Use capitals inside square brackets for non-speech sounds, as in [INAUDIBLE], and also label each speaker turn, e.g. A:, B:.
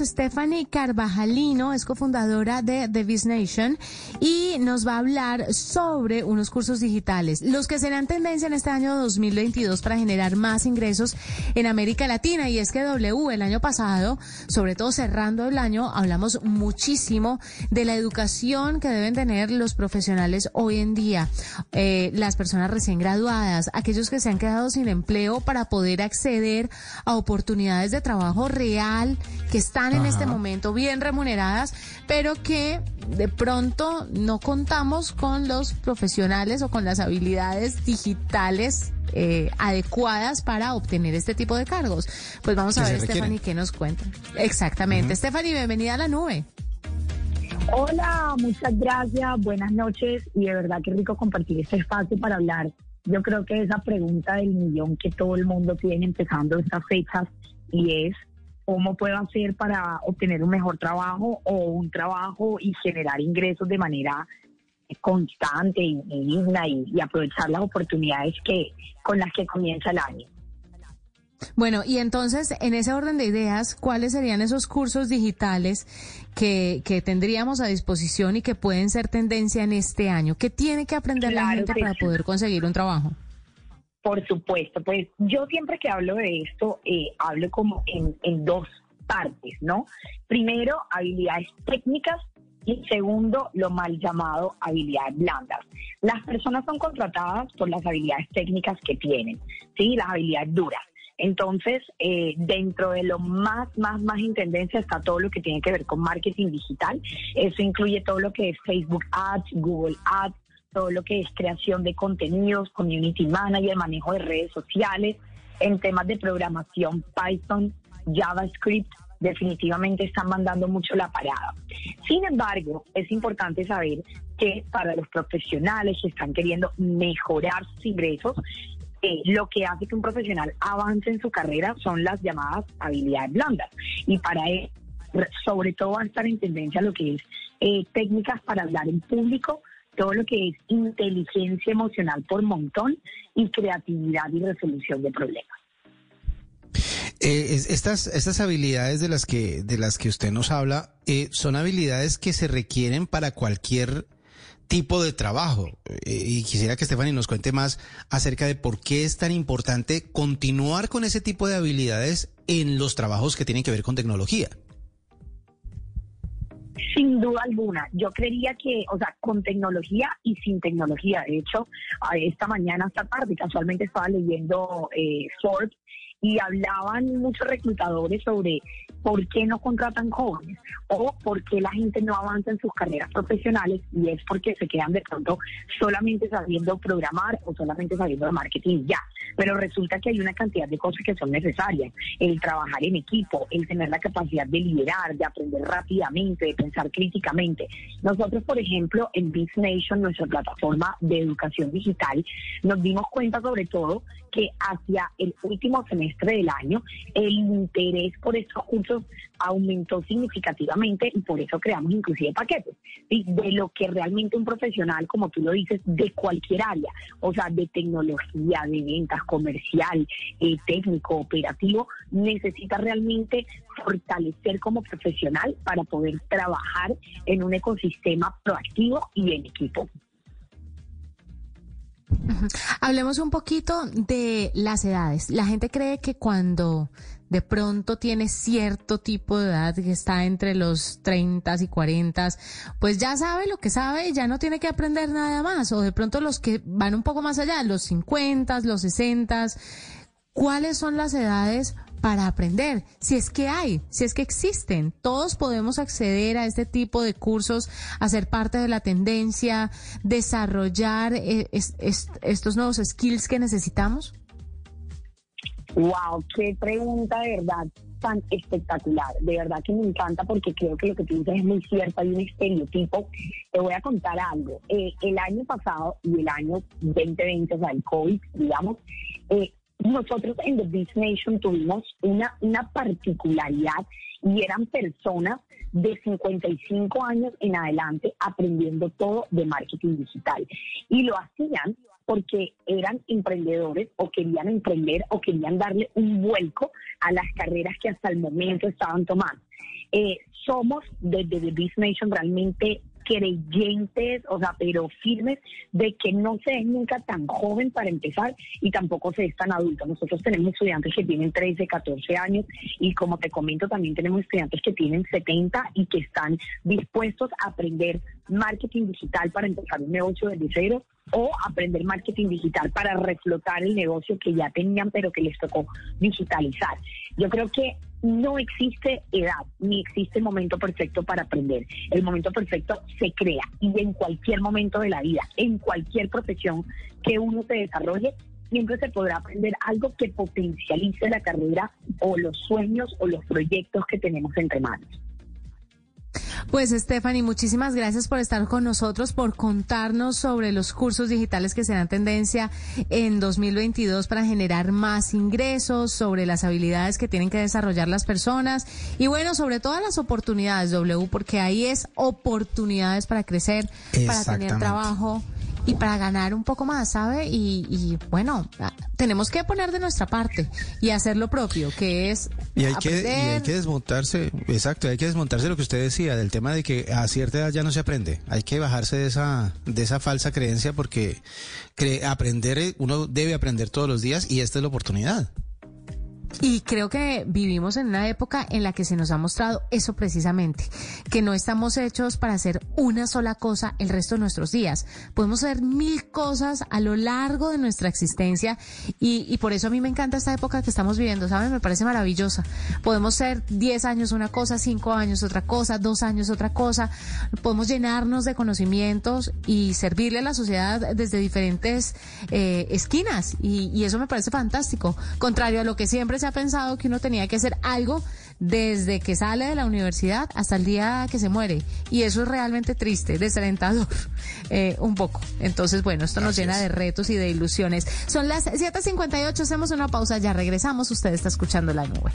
A: Stephanie Carvajalino, es cofundadora de The Biz Nation y nos va a hablar sobre unos cursos digitales, los que serán tendencia en este año 2022 para generar más ingresos en América Latina. Y es que W, el año pasado, sobre todo cerrando el año, hablamos muchísimo de la educación que deben tener los profesionales hoy en día, eh, las personas recién graduadas, aquellos que se han quedado sin empleo para poder acceder a oportunidades de trabajo real que están en este momento bien remuneradas, pero que de pronto no contamos con los profesionales o con las habilidades digitales eh, adecuadas para obtener este tipo de cargos. Pues vamos a ver, Stephanie, qué nos cuenta. Exactamente. Stephanie, bienvenida a la nube.
B: Hola, muchas gracias, buenas noches y de verdad que rico compartir este espacio para hablar. Yo creo que esa pregunta del millón que todo el mundo tiene empezando estas fechas y es cómo puedo hacer para obtener un mejor trabajo o un trabajo y generar ingresos de manera constante y, digna y, aprovechar las oportunidades que con las que comienza el año.
A: Bueno, y entonces, en ese orden de ideas, ¿cuáles serían esos cursos digitales que, que tendríamos a disposición y que pueden ser tendencia en este año? ¿Qué tiene que aprender la gente para poder conseguir un trabajo?
B: Por supuesto, pues yo siempre que hablo de esto, eh, hablo como en, en dos partes, ¿no? Primero, habilidades técnicas y segundo, lo mal llamado habilidades blandas. Las personas son contratadas por las habilidades técnicas que tienen, ¿sí? Las habilidades duras. Entonces, eh, dentro de lo más, más, más en tendencia está todo lo que tiene que ver con marketing digital. Eso incluye todo lo que es Facebook Ads, Google Ads, todo lo que es creación de contenidos, community manager, manejo de redes sociales, en temas de programación Python, JavaScript, definitivamente están mandando mucho la parada. Sin embargo, es importante saber que para los profesionales que están queriendo mejorar sus ingresos, eh, lo que hace que un profesional avance en su carrera son las llamadas habilidades blandas. Y para él, sobre todo va a estar en tendencia lo que es eh, técnicas para hablar en público, todo lo que es inteligencia emocional por montón y creatividad y resolución de problemas.
C: Eh, estas, estas habilidades de las que, de las que usted nos habla, eh, son habilidades que se requieren para cualquier tipo de trabajo. Eh, y quisiera que Stephanie nos cuente más acerca de por qué es tan importante continuar con ese tipo de habilidades en los trabajos que tienen que ver con tecnología.
B: Sin duda alguna, yo creería que, o sea, con tecnología y sin tecnología. De hecho, esta mañana, esta tarde, casualmente estaba leyendo eh, Forbes y hablaban muchos reclutadores sobre por qué no contratan jóvenes o por qué la gente no avanza en sus carreras profesionales y es porque se quedan de pronto solamente sabiendo programar o solamente sabiendo de marketing ya. Pero resulta que hay una cantidad de cosas que son necesarias. El trabajar en equipo, el tener la capacidad de liderar, de aprender rápidamente, de pensar críticamente. Nosotros, por ejemplo, en Biz Nation, nuestra plataforma de educación digital, nos dimos cuenta sobre todo que hacia el último semestre del año el interés por estos cursos aumentó significativamente y por eso creamos inclusive paquetes de lo que realmente un profesional, como tú lo dices, de cualquier área, o sea, de tecnología, de ventas, comercial, eh, técnico, operativo, necesita realmente fortalecer como profesional para poder trabajar en un ecosistema proactivo y en equipo.
A: Hablemos un poquito de las edades. La gente cree que cuando de pronto tiene cierto tipo de edad que está entre los 30 y 40, pues ya sabe lo que sabe y ya no tiene que aprender nada más. O de pronto los que van un poco más allá, los 50, los 60, ¿cuáles son las edades para aprender, si es que hay, si es que existen. Todos podemos acceder a este tipo de cursos, a ser parte de la tendencia, desarrollar eh, estos nuevos skills que necesitamos.
B: Wow, qué pregunta de verdad tan espectacular. De verdad que me encanta porque creo que lo que tú dices es muy cierto. Hay un estereotipo. Te voy a contar algo. Eh, el año pasado y el año 2020, o sea, el COVID, digamos, eh, nosotros en The Beach Nation tuvimos una, una particularidad y eran personas de 55 años en adelante aprendiendo todo de marketing digital. Y lo hacían porque eran emprendedores o querían emprender o querían darle un vuelco a las carreras que hasta el momento estaban tomando. Eh, somos desde The Beast Nation realmente creyentes, o sea, pero firmes de que no se es nunca tan joven para empezar y tampoco se es tan adulto. Nosotros tenemos estudiantes que tienen 13, 14 años y como te comento, también tenemos estudiantes que tienen 70 y que están dispuestos a aprender marketing digital para empezar un negocio desde cero o aprender marketing digital para reflotar el negocio que ya tenían pero que les tocó digitalizar. Yo creo que no existe edad ni existe momento perfecto para aprender. El momento perfecto se crea y en cualquier momento de la vida, en cualquier profesión que uno se desarrolle, siempre se podrá aprender algo que potencialice la carrera o los sueños o los proyectos que tenemos entre manos.
A: Pues Stephanie, muchísimas gracias por estar con nosotros, por contarnos sobre los cursos digitales que serán tendencia en 2022 para generar más ingresos, sobre las habilidades que tienen que desarrollar las personas y bueno, sobre todas las oportunidades, W, porque ahí es oportunidades para crecer, para tener trabajo y para ganar un poco más, ¿sabe? Y, bueno, ah, tenemos que poner de nuestra parte y hacer lo propio, que es
C: y hay, que, y hay que desmontarse, exacto, hay que desmontarse lo que usted decía, del tema de que a cierta edad ya no se aprende. Hay que bajarse de esa, de esa falsa creencia porque aprender, uno debe aprender todos los días y esta es la oportunidad.
A: Y creo que vivimos en una época en la que se nos ha mostrado eso precisamente, que no estamos hechos para hacer una sola cosa el resto de nuestros días. Podemos hacer mil cosas a lo largo de nuestra existencia y, por eso a mí me encanta esta época que estamos viviendo, ¿saben? Me parece maravillosa. Podemos ser 10 años una cosa, 5 años otra cosa, 2 años otra cosa. Podemos llenarnos de conocimientos y servirle a la sociedad desde diferentes eh, esquinas y, y eso me parece fantástico, contrario a lo que siempre se ha pensado que uno tenía que hacer algo desde que sale de la universidad hasta el día que se muere. Y eso es realmente triste, desalentador, [LAUGHS] eh, un poco. Entonces, bueno, esto nos llena de retos y de ilusiones. Son las 7.58, hacemos una pausa, ya regresamos. Usted está escuchando la nube.